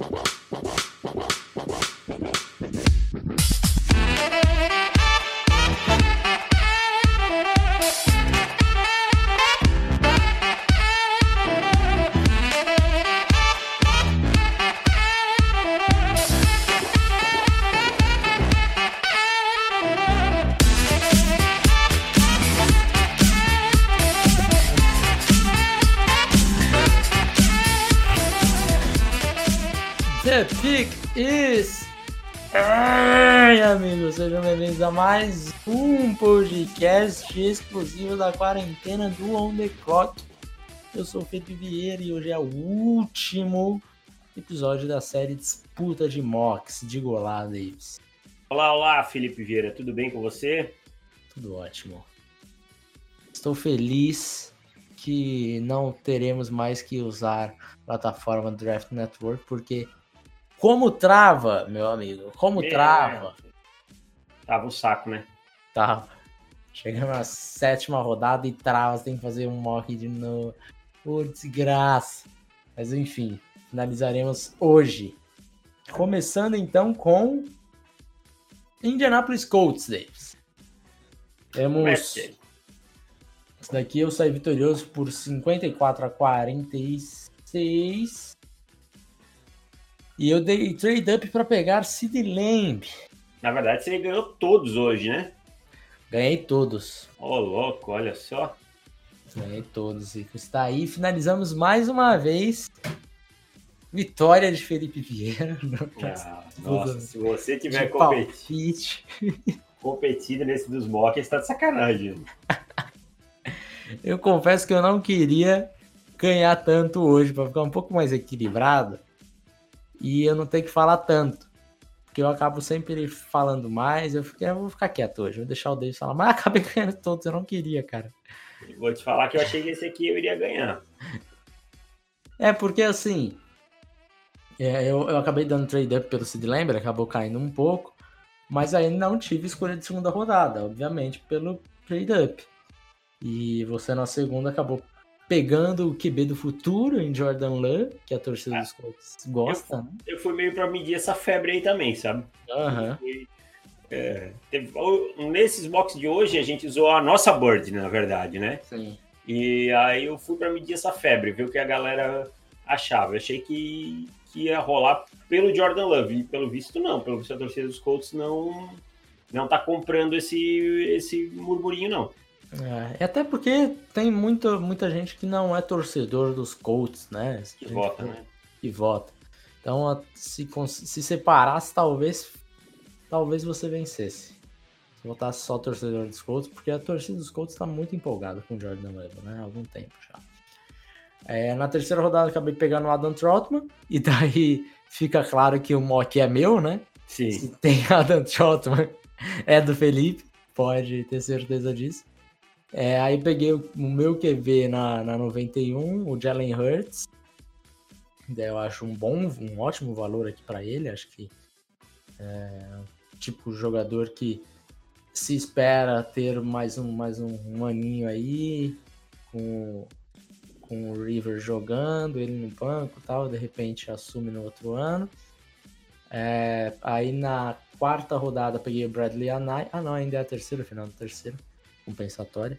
The sejam bem-vindos a mais um podcast exclusivo da quarentena do On The Clock. Eu sou o Felipe Vieira e hoje é o último episódio da série Disputa de Mocks. Diga olá, Davis. Olá, olá, Felipe Vieira, tudo bem com você? Tudo ótimo. Estou feliz que não teremos mais que usar a plataforma Draft Network, porque como trava, meu amigo, como É. trava, Tava um saco, né? tava. Chegando na sétima rodada e trava, você tem que fazer um mock de novo. Por desgraça. Mas enfim, finalizaremos hoje. Começando então com Indianapolis Colts, Davis. Temos. Esse daqui eu saí vitorioso por 54 a 46. E eu dei trade up para pegar Sid Lamb. Na verdade, você ganhou todos hoje, né? Ganhei todos. Ô, louco, olha só. Ganhei todos. E está aí. Finalizamos mais uma vez. Vitória de Felipe Vieira. Ah, nossa, se você tiver competi- palpite. competido nesse dos mocks, tá de sacanagem. Eu confesso que eu não queria ganhar tanto hoje para ficar um pouco mais equilibrado e eu não ter que falar tanto. Porque eu acabo sempre falando mais, eu, fiquei, eu vou ficar quieto hoje, vou deixar o Davis falar, mas acabei ganhando todos, eu não queria, cara. Vou te falar que eu achei que esse aqui eu iria ganhar. É porque assim, é, eu, eu acabei dando trade up pelo Sid Lamb, ele acabou caindo um pouco, mas aí não tive escolha de segunda rodada, obviamente, pelo trade up. E você na segunda acabou pegando o QB do futuro em Jordan Love, que a torcida Ah. dos Colts gosta, né? Eu fui meio pra medir essa febre aí também, sabe? Aham. É, teve- o- nesses mocks de hoje, a gente usou a nossa Bird, na verdade, né? Sim. E aí eu fui pra medir essa febre, ver o que a galera achava. Eu achei que, que ia rolar pelo Jordan Love, e pelo visto não. Pelo visto a torcida dos Colts não, não tá comprando esse, esse murmurinho, não. É, até porque tem muita, muita gente que não é torcedor dos Colts, né? Que vota, né? que vota. Então, se, se separasse, talvez, talvez você vencesse. Se votasse só torcedor dos Colts, porque a torcida dos Colts está muito empolgada com o Jordan Love, né? Há algum tempo já. É, na terceira rodada, acabei pegando o Adam Trotman, e daí fica claro que o mock é meu, né? Sim. Se tem Adam Trotman, é do Felipe, pode ter certeza disso. É, aí peguei o, meu QB na, na 91, o Jalen Hurts. Daí eu acho um bom, um ótimo valor aqui para ele. Acho que é tipo jogador que se espera ter mais um, mais um, um aninho aí, com, com o River jogando, ele no banco tal, de repente assume no outro ano. É, aí na quarta rodada peguei o Bradley Anai. Ah, não, ainda é a terceira, final do terceiro, compensatória.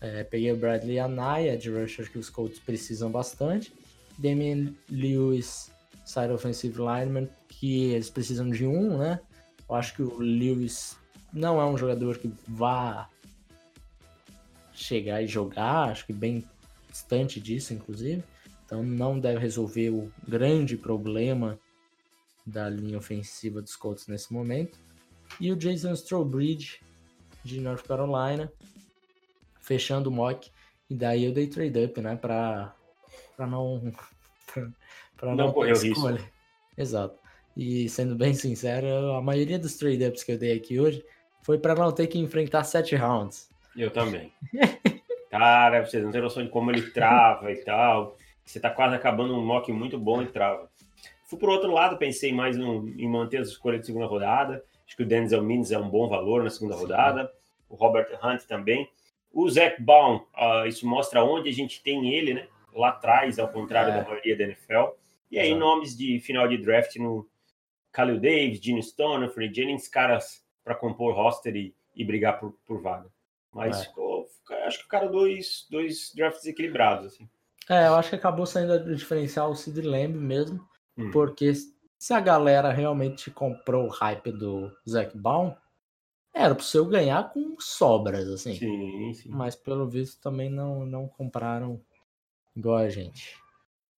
É, peguei o Bradley Anai, de rusher que os Colts precisam bastante. Damian Lewis, side offensive lineman, que eles precisam de um, né? Eu acho que o Lewis não é um jogador que vá chegar e jogar, acho que bem distante disso, inclusive. Então não deve resolver o grande problema da linha ofensiva dos Colts nesse momento. E o Jason Strowbridge, de North Carolina, fechando o mock. E daí eu dei trade up, né? Pra, pra não. pra, pra Não ter correr o risco. Exato. E sendo bem sincero, a maioria dos trade ups que eu dei aqui hoje foi pra não ter que enfrentar sete rounds. Eu também. Cara, vocês não têm noção de como ele trava e tal. Você tá quase acabando um mock muito bom e trava. Fui pro outro lado, pensei mais no- em manter as escolhas de segunda rodada. Acho que o Denzel Mims é um bom valor na segunda rodada. O Robert Hunt também. O Zach Baum, ah, isso mostra onde a gente tem ele, né? Lá atrás, ao contrário É. da maioria da NFL. E aí, Exato. nomes de final de draft no Khalil Davis, Gene Stone, Free Jennings, caras para compor roster e, e brigar por, por vaga. Mas é. ficou, acho que ficaram dois, dois drafts equilibrados. Assim. É, eu acho que acabou saindo a diferencial o Sid Lamb mesmo, hum. porque se a galera realmente comprou o hype do Zac Baum, era pro seu ganhar com sobras, assim. Sim, sim. Mas pelo visto também não, não compraram igual a gente.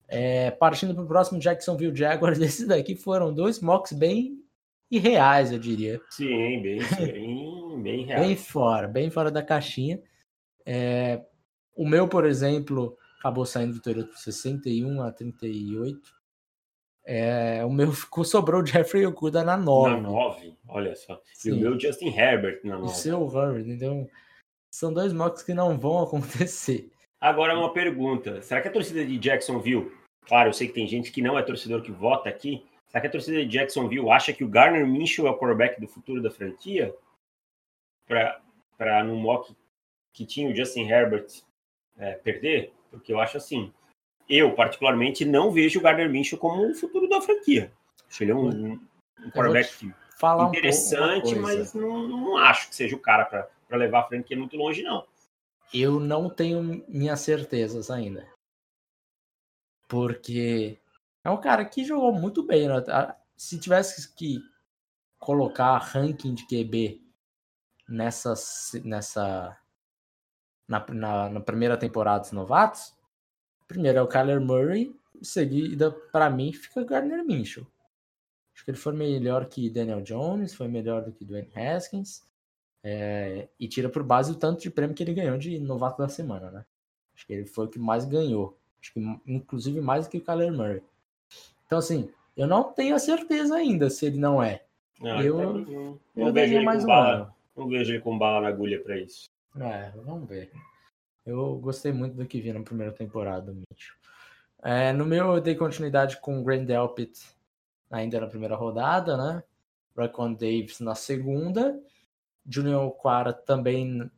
É, partindo para o próximo Jacksonville Jaguars, esses daqui foram dois mocks bem irreais, eu diria. Sim, bem, bem, bem reais. bem fora, bem fora da caixinha. É, o meu, por exemplo, acabou saindo vitorioso por 61 a 38. É, o meu ficou, sobrou o Jeffrey Okuda na 9. Na 9, olha só. Sim. E o meu Justin Herbert na 9. O seu Herbert, então são dois mocks que não vão acontecer. Agora uma pergunta, será que a torcida de Jacksonville, claro, eu sei que tem gente que não é torcedor que vota aqui, será que a torcida de Jacksonville acha que o Garner Minshew é o quarterback do futuro da franquia? Para no mock que tinha o Justin Herbert é, perder? Porque eu acho assim, eu, particularmente, não vejo o Gardner Minshew como o futuro da franquia. Acho ele é um, um quarterback interessante, um mas não, não, acho que seja o cara para levar a franquia muito longe, não. Eu não tenho minhas certezas ainda. Porque é um cara que jogou muito bem. Né? Se tivesse que colocar ranking de QB nessa, nessa na, na, na primeira temporada dos novatos, Primeiro é o Kyler Murray, seguida, para mim, fica Gardner Minshew. Acho que ele foi melhor que Daniel Jones, foi melhor do que Dwayne Haskins. É, e tira por base o tanto de prêmio que ele ganhou de novato da semana, né? Acho que ele foi o que mais ganhou. Acho que inclusive mais do que o Kyler Murray. Então, assim, eu não tenho a certeza ainda se ele não é. Não, eu, não, eu, vejo ele mais um bala, ano. Não vejo ele com bala na agulha para isso. É, vamos ver. Eu gostei muito do que vi na primeira temporada do Mitchell. É, no meu, eu dei continuidade com o Grand Delpit ainda na primeira rodada, né? Racon Davis na segunda. Junior Quara também,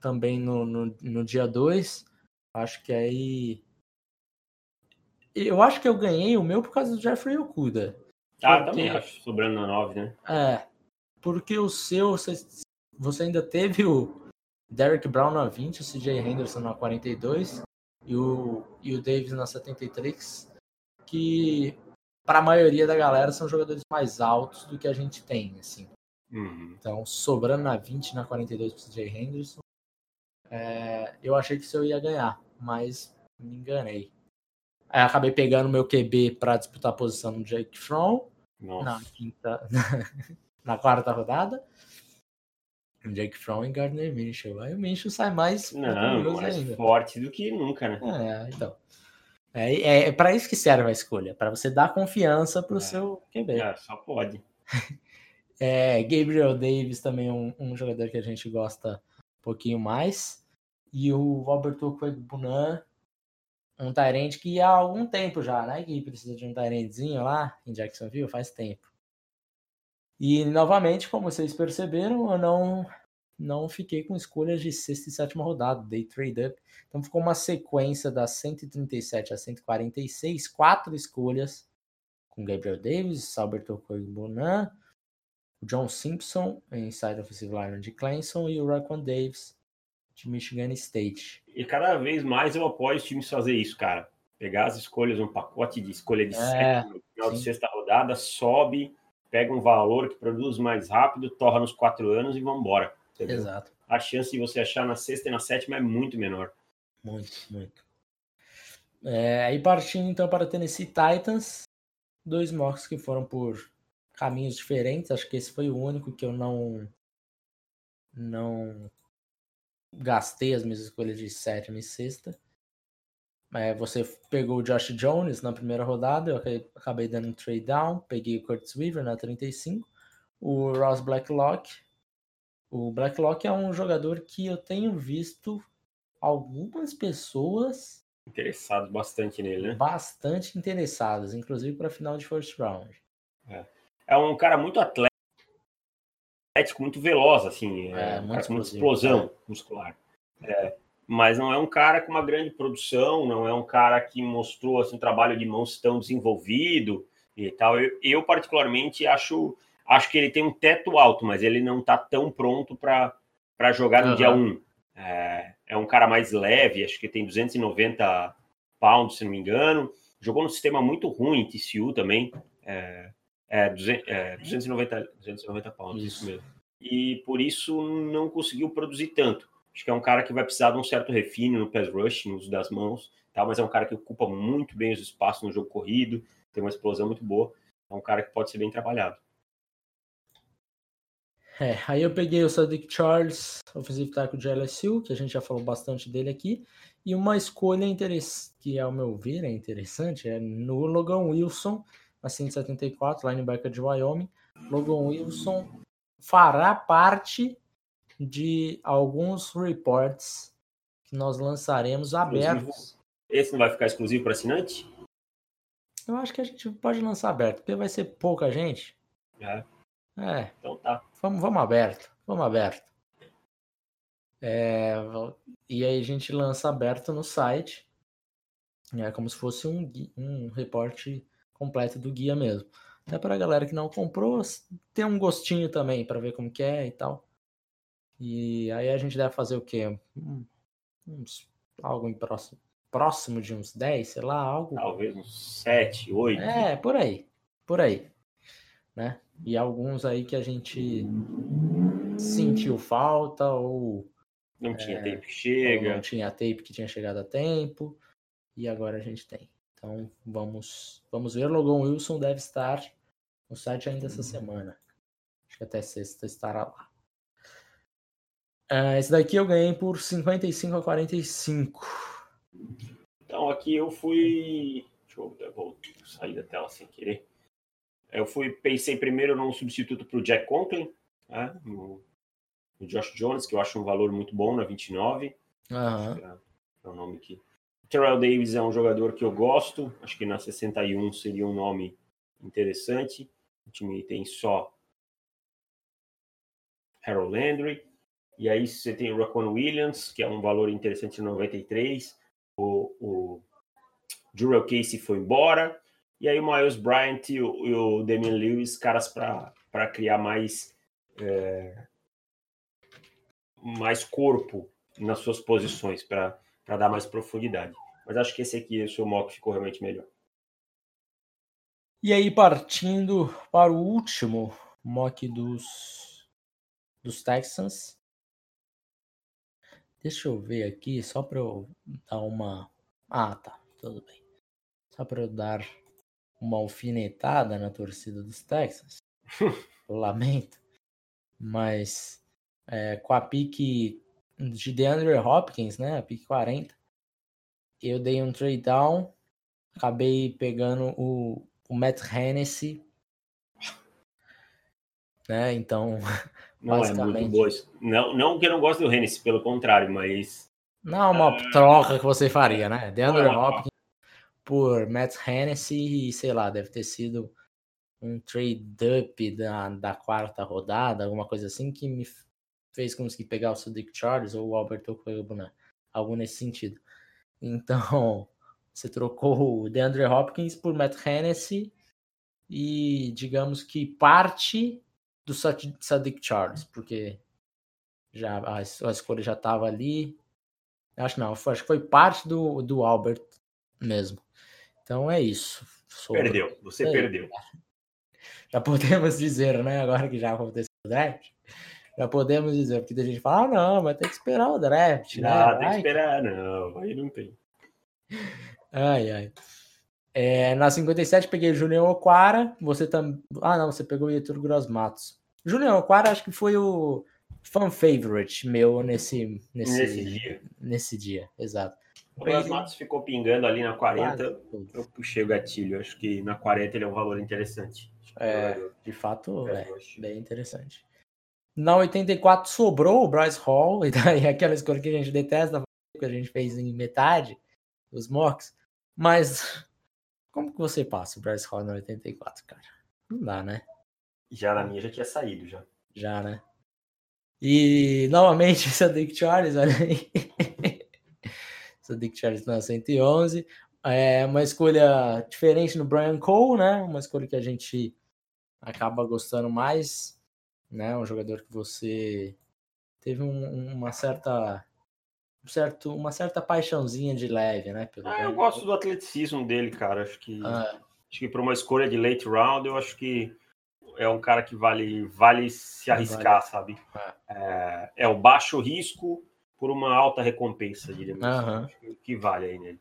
também no, no, no dia 2. Acho que aí. Eu acho que eu ganhei o meu por causa do Jeffrey Okuda. Ah, porque... também acho, sobrando na 9, né? É. Porque o seu, você, você ainda teve o, Derek Brown na 20, o CJ Henderson na 42 e o, e o Davis na 73, que para a maioria da galera são jogadores mais altos do que a gente tem, assim. Uhum. Então, sobrando na 20, na 42 pro CJ Henderson, é, eu achei que isso eu ia ganhar, mas me enganei. Aí acabei pegando meu QB para disputar a posição no Jake Fromm na quinta, na quarta rodada. Jake Fromm e Gardner Minshew. Aí o Minshew sai mais, Não, mais ainda. forte do que nunca, né? É, então. É, é, é para isso que serve a escolha, para você dar confiança para o é. seu QB. É, só pode. é, Gabriel Davis também é um, um, jogador que a gente gosta um pouquinho mais. E o Robert Bunan, um Tyrant que há algum tempo já, né? Que precisa de um Tyrantzinho lá em Jacksonville, faz tempo. E novamente, como vocês perceberam, eu não não fiquei com escolhas de sexta e sétima rodada, dei trade up. Então ficou uma sequência das 137 a 146, quatro escolhas com Gabriel Davis, Salberto Bonan, o John Simpson, inside offensive line de Clemson e o Raquan Davis de Michigan State. E cada vez mais eu apoio os times fazer isso, cara. Pegar as escolhas, um pacote de escolha de é, no final sim. de sexta rodada, sobe pega um valor que produz mais rápido, torra nos quatro anos e vamos embora. Exato. A chance de você achar na sexta e na sétima é muito menor. Muito, muito. É, aí partindo então para Tennessee Titans, dois mocks que foram por caminhos diferentes. Acho que esse foi o único que eu não não gastei as minhas escolhas de sétima e sexta. É, você pegou o Josh Jones na primeira rodada, eu acabei dando um trade down, peguei o Curtis Weaver na 35, o Ross Blacklock. O Blacklock é um jogador que eu tenho visto algumas pessoas interessadas bastante nele, né? Bastante interessadas, inclusive para final de first round. É. é um cara muito atlético, muito veloz, assim, é, é um cara com muita explosão é. muscular. É, mas não é um cara com uma grande produção, não é um cara que mostrou assim, um trabalho de mãos tão desenvolvido e tal. Eu, eu particularmente acho, acho que ele tem um teto alto, mas ele não está tão pronto para jogar no uhum. dia 1. É, é um cara mais leve, acho que tem 290 pounds, se não me engano. Jogou num sistema muito ruim, TCU também. É, é, 200, é 290, 290 pounds, isso. isso mesmo. E por isso não conseguiu produzir tanto. Acho que é um cara que vai precisar de um certo refino no pass rush, no uso das mãos, tá? mas é um cara que ocupa muito bem os espaços no jogo corrido, tem uma explosão muito boa. É um cara que pode ser bem trabalhado. É, aí eu peguei o Sadiq Charles, ofensivo tackle de LSU, que a gente já falou bastante dele aqui, e uma escolha que ao meu ver é interessante, é no Logan Wilson, a 174, linebacker de Wyoming. Logan Wilson fará parte de alguns reports que nós lançaremos abertos. Esse não vai ficar exclusivo para assinante? Eu acho que a gente pode lançar aberto, porque vai ser pouca gente. É. É. Então tá. Vamos, vamos aberto. Vamos aberto. É, e aí a gente lança aberto no site. É como se fosse um, um reporte completo do guia mesmo. Até para a galera que não comprou, ter um gostinho também para ver como que é e tal. E aí a gente deve fazer o quê? Uns, algo em próximo, próximo de uns 10, sei lá, algo. Talvez uns 7, 8. É, por aí. Por aí. Né? E alguns aí que a gente sentiu falta ou. Não tinha é, tape que chega. Não tinha tape que tinha chegado a tempo. E agora a gente tem. Então vamos, vamos ver. Logan Wilson deve estar no site ainda essa semana. Acho que até sexta estará lá. Uh, esse daqui eu ganhei por 55 a 45. Então aqui eu fui. Deixa eu, sair da tela sem querer. Eu fui, pensei primeiro num substituto para o Jack Conklin, né, no, Josh Jones, que eu acho um valor muito bom na 29. Uhum. É, é o nome aqui. Terrell Davis é um jogador que eu gosto, acho que na 61 seria um nome interessante. O time tem só Harold Landry. E aí você tem o Raquan Williams, que é um valor interessante em 93. O, o Jurel Casey foi embora. E aí o Miles Bryant e o, e o Damian Lewis, caras para criar mais, é, mais corpo nas suas posições, para dar mais profundidade. Mas acho que esse aqui, o seu mock ficou realmente melhor. E aí, partindo para o último mock dos, dos Texans. Deixa eu ver aqui, só para eu dar uma. Ah, tá, tudo bem. Só para eu dar uma alfinetada na torcida dos Texans. Lamento. Mas é, com a pique de DeAndre Hopkins, né? A pique 40. Eu dei um trade down. Acabei pegando o, o Matt Hennessy. Né? Então, Não é muito boa. Não, não que eu não goste do Hennessy, pelo contrário, mas. Não, uma uh... troca que você faria, né? DeAndre Hopkins por Matt Hennessy e sei lá, deve ter sido um trade-up da, da quarta rodada, alguma coisa assim, que me fez conseguir pegar o Sadiq Charles ou o Albert Okwebo, né? Algo nesse sentido. Então, você trocou o DeAndre Hopkins por Matt Hennessy e digamos que parte do Sadiq Charles, porque já a, a escolha já estava ali. Acho não, acho que foi parte do, do Albert mesmo. Então é isso. Sobre... Perdeu, você é perdeu. Já podemos dizer, né? Agora que já aconteceu o draft, já podemos dizer, porque a gente fala, ah, não, vai ter que esperar o draft, né? Ah, tem que esperar, não, aí não tem. Ai, ai. É, na 57 peguei o Julião Oquara. Você também. Ah, não, você pegou o Ietur Gross Matos. Julião Oquara acho que foi o fan favorite meu nesse, nesse, nesse dia. Nesse dia, exato. O Gross Matos ficou pingando ali na 40. eu puxei o gatilho. Acho que na 40 ele é um valor interessante. É, de fato, é, bem interessante. Na 84 sobrou o Bryce Hall, e daí aquela escolha que a gente detesta, que a gente fez em metade, os mocks. Mas como que você passa o Bryce Hall na 84, cara? Não dá, né? Já na minha já tinha saído, já. Já, né? E novamente é Dick Charles, olha aí. Sadiq Charles na 111. É uma escolha diferente no Brian Cole, né? Uma escolha que a gente acaba gostando mais, né? Um jogador que você teve um, uma certa um certo, uma certa paixãozinha de leve, né? Pelo ah, eu gosto do atleticismo dele, cara. Acho que ah. acho que para uma escolha de late round, eu acho que é um cara que vale vale se arriscar, vale. sabe? Ah. É, é, o baixo risco por uma alta recompensa, diria uhum. que, que vale aí nele.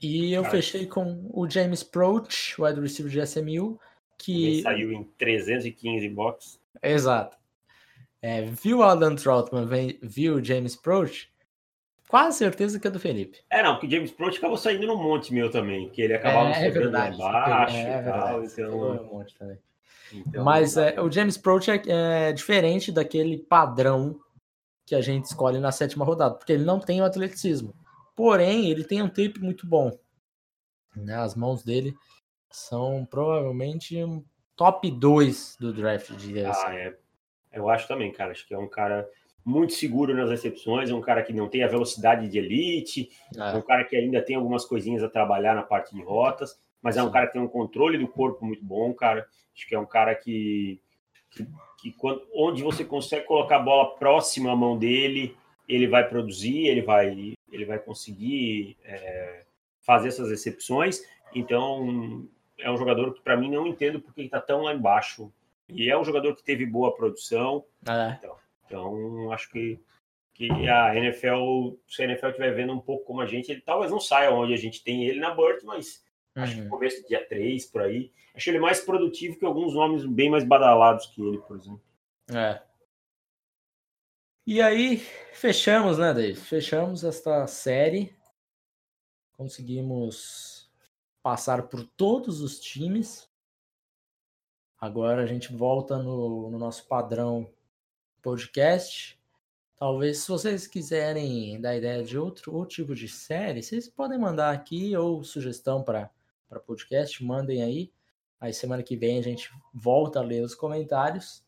E eu cara, fechei com o James Proach, wide receiver de SMU, que saiu em 315 box. Exato. É, viu o Alan Troutman, viu o James Proach, quase certeza que é do Felipe. É, não, porque James Proach acabou saindo no monte meu também, que ele acabava é, é lá embaixo é, é verdade, então... um monte também. Então, Mas é, o James Proach é, é, diferente daquele padrão que a gente escolhe na sétima rodada, porque ele não tem o atleticismo. Porém, ele tem um tape muito bom. Né? As mãos dele são provavelmente um top 2 do draft, de Ah, é. Eu acho também, cara. Acho que é um cara muito seguro nas recepções, é um cara que não tem a velocidade de elite, é, é um cara que ainda tem algumas coisinhas a trabalhar na parte de rotas, mas é um cara que tem um controle do corpo muito bom, cara. Acho que é um cara que, que, que quando, onde você consegue colocar a bola próxima à mão dele, ele vai produzir, ele vai, ele vai conseguir é, fazer essas recepções. Então, é um jogador que, para mim, não entendo porque ele está tão lá embaixo. E é um jogador que teve boa produção. É. Então, então, acho que, que a NFL, se a NFL estiver vendo um pouco como a gente, ele talvez não saia onde a gente tem ele na Burt, mas. Acho que no começo do dia 3, por aí. Acho ele mais produtivo que alguns nomes bem mais badalados que ele, por exemplo. É. E aí, fechamos, né, Dave? Fechamos esta série. Conseguimos passar por todos os times. Agora a gente volta no, no nosso padrão podcast. Talvez, se vocês quiserem dar ideia de outro, outro tipo de série, vocês podem mandar aqui ou sugestão para podcast, mandem aí. Aí semana que vem a gente volta a ler os comentários.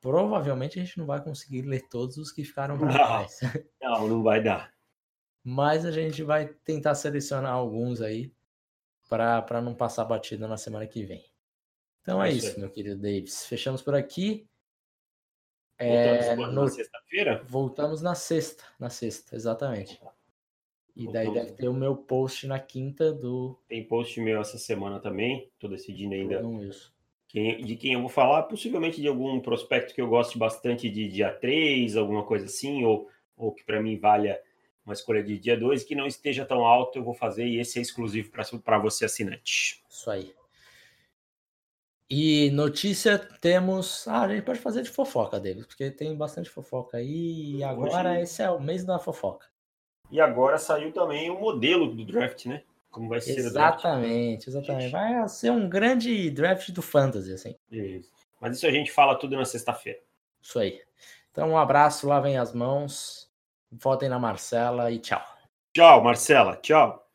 Provavelmente a gente não vai conseguir ler todos os que ficaram para trás. Não, não vai dar. Mas a gente vai tentar selecionar alguns aí para não passar batida na semana que vem. Então é, é isso, meu querido Davis. Fechamos por aqui. É, Voltamos no... na sexta-feira? Voltamos na sexta, na sexta, exatamente. E daí deve ter o meu post na quinta do. Tem post meu essa semana também. Tô decidindo ainda. Quem, de quem eu vou falar, possivelmente de algum prospecto que eu goste bastante de dia 3, alguma coisa assim, ou, ou que para mim valha uma escolha de dia 2, que não esteja tão alto, eu vou fazer, e esse é exclusivo para você, assinante. Isso aí. E notícia temos. Ah, a gente pode fazer de fofoca, David, porque tem bastante fofoca aí. E agora Hoje... esse é o mês da fofoca. E agora saiu também o modelo do draft, né? Como vai ser Exatamente, exatamente. Vai ser um grande draft do Fantasy, assim. Isso. Mas isso a gente fala tudo na sexta-feira. Isso aí. Então, um abraço, lavem as mãos, votem na Marcela e tchau. Tchau, Marcela. Tchau.